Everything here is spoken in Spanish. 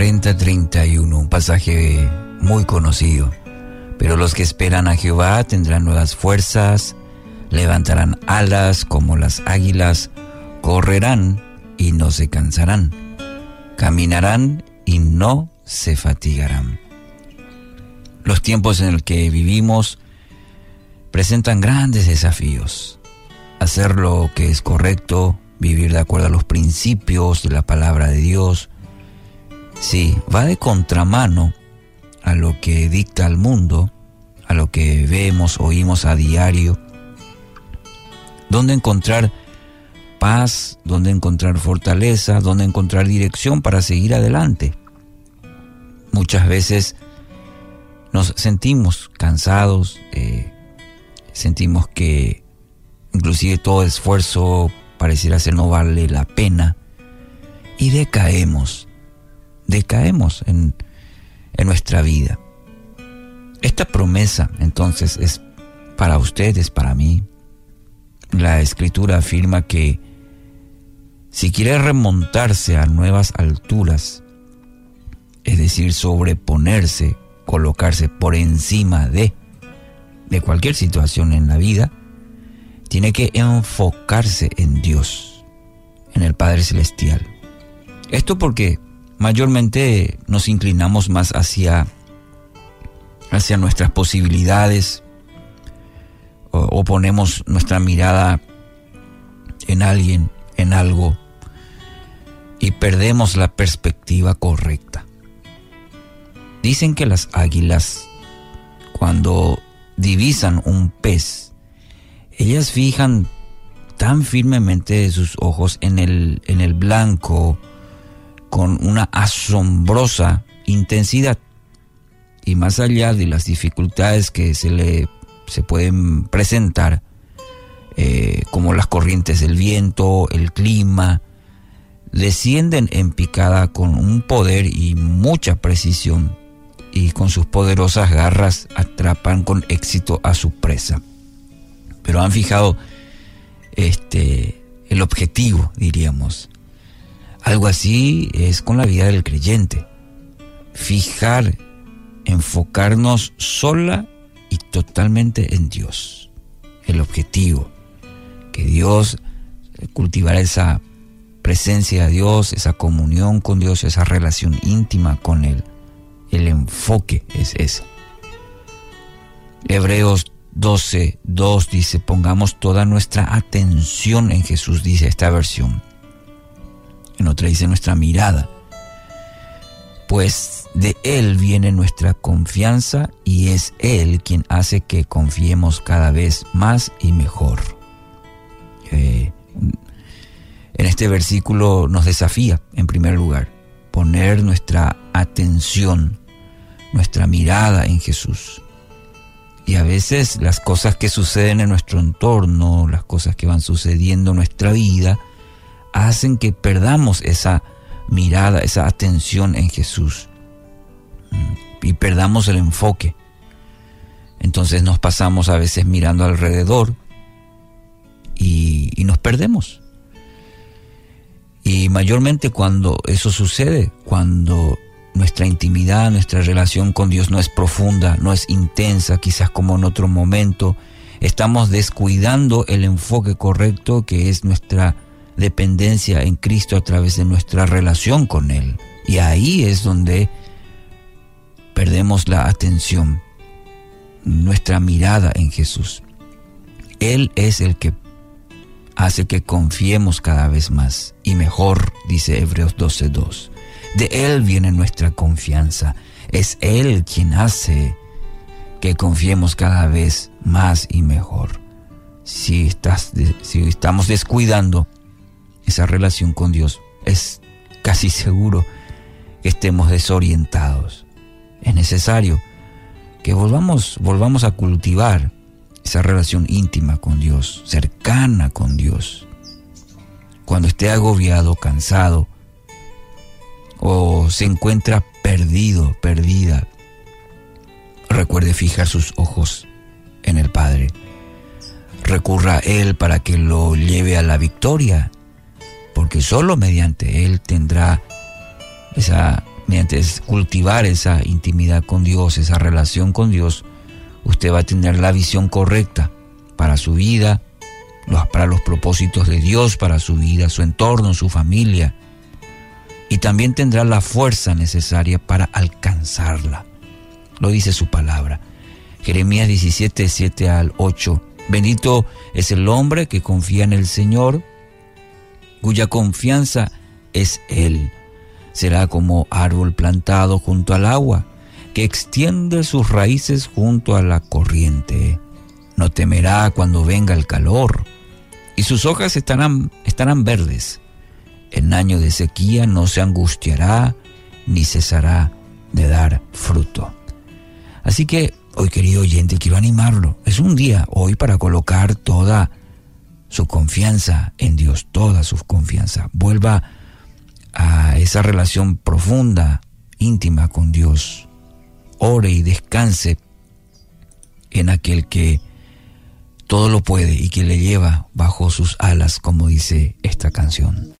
40-31, un pasaje muy conocido. Pero los que esperan a Jehová tendrán nuevas fuerzas, levantarán alas como las águilas, correrán y no se cansarán, caminarán y no se fatigarán. Los tiempos en los que vivimos presentan grandes desafíos. Hacer lo que es correcto, vivir de acuerdo a los principios de la palabra de Dios, sí, va de contramano a lo que dicta el mundo, a lo que vemos, oímos a diario. ¿Dónde encontrar paz? ¿Dónde encontrar fortaleza? ¿Dónde encontrar dirección para seguir adelante? Muchas veces nos sentimos cansados, eh, sentimos que inclusive todo esfuerzo pareciera ser no vale la pena y decaemos, decaemos en, en nuestra vida. Esta promesa entonces es para ustedes, para mí. La escritura afirma que si quiere remontarse a nuevas alturas, es decir, sobreponerse, colocarse por encima de, de cualquier situación en la vida, tiene que enfocarse en Dios, en el Padre Celestial. Esto porque mayormente nos inclinamos más hacia, hacia nuestras posibilidades o, ponemos nuestra mirada en alguien, en algo, y perdemos la perspectiva correcta. Dicen que las águilas, cuando divisan un pez, ellas fijan tan firmemente sus ojos en el, en el blanco con una asombrosa intensidad. Y más allá de las dificultades que se le se pueden presentar, eh, como las corrientes del viento, el clima, descienden en picada con un poder y mucha precisión y con sus poderosas garras atrapan con éxito a su presa pero han fijado este, el objetivo, diríamos. Algo así es con la vida del creyente. Fijar, enfocarnos sola y totalmente en Dios. El objetivo. Que Dios cultivar esa presencia de Dios, esa comunión con Dios, esa relación íntima con Él. El enfoque es ese. Hebreos 12, 2 dice, pongamos toda nuestra atención en Jesús, dice esta versión. En otra dice nuestra mirada. Pues de Él viene nuestra confianza y es Él quien hace que confiemos cada vez más y mejor. Eh, en este versículo nos desafía, en primer lugar, poner nuestra atención, nuestra mirada en Jesús. Y a veces las cosas que suceden en nuestro entorno, las cosas que van sucediendo en nuestra vida, hacen que perdamos esa mirada, esa atención en Jesús. Mm, y perdamos el enfoque. Entonces nos pasamos a veces mirando alrededor y, y nos perdemos. Y mayormente cuando eso sucede, cuando nuestra intimidad, nuestra relación con Dios no es profunda, no es intensa, quizás como en otro momento. Estamos descuidando el enfoque correcto que es nuestra dependencia en Cristo a través de nuestra relación con Él. Y ahí es donde perdemos la atención, nuestra mirada en Jesús. Él es el que hace que confiemos cada vez más y mejor, dice Hebreos 12.2. De Él viene nuestra confianza. Es Él quien hace que confiemos cada vez más y mejor. Si, estás, si estamos descuidando esa relación con Dios, es casi seguro que estemos desorientados. Es necesario que volvamos, volvamos a cultivar esa relación íntima con Dios, cercana con Dios. Cuando esté agobiado, cansado, o se encuentra perdido, perdida, recuerde fijar sus ojos en el Padre. Recurra a Él para que lo lleve a la victoria, porque solo mediante Él tendrá esa mediante cultivar esa intimidad con Dios, esa relación con Dios, usted va a tener la visión correcta para su vida, para los propósitos de Dios, para su vida, su entorno, su familia. Y también tendrá la fuerza necesaria para alcanzarla. Lo dice su palabra. Jeremías 17, 7 al 8. Bendito es el hombre que confía en el Señor, cuya confianza es Él. Será como árbol plantado junto al agua, que extiende sus raíces junto a la corriente. No temerá cuando venga el calor, y sus hojas estarán, estarán verdes. En año de sequía no se angustiará, ni cesará de dar fruto. Así que hoy, querido oyente, quiero animarlo. Es un día hoy para colocar toda su confianza en Dios, toda su confianza. Vuelva a esa relación profunda, íntima con Dios. Ore y descanse en aquel que todo lo puede y que le lleva bajo sus alas, como dice esta canción.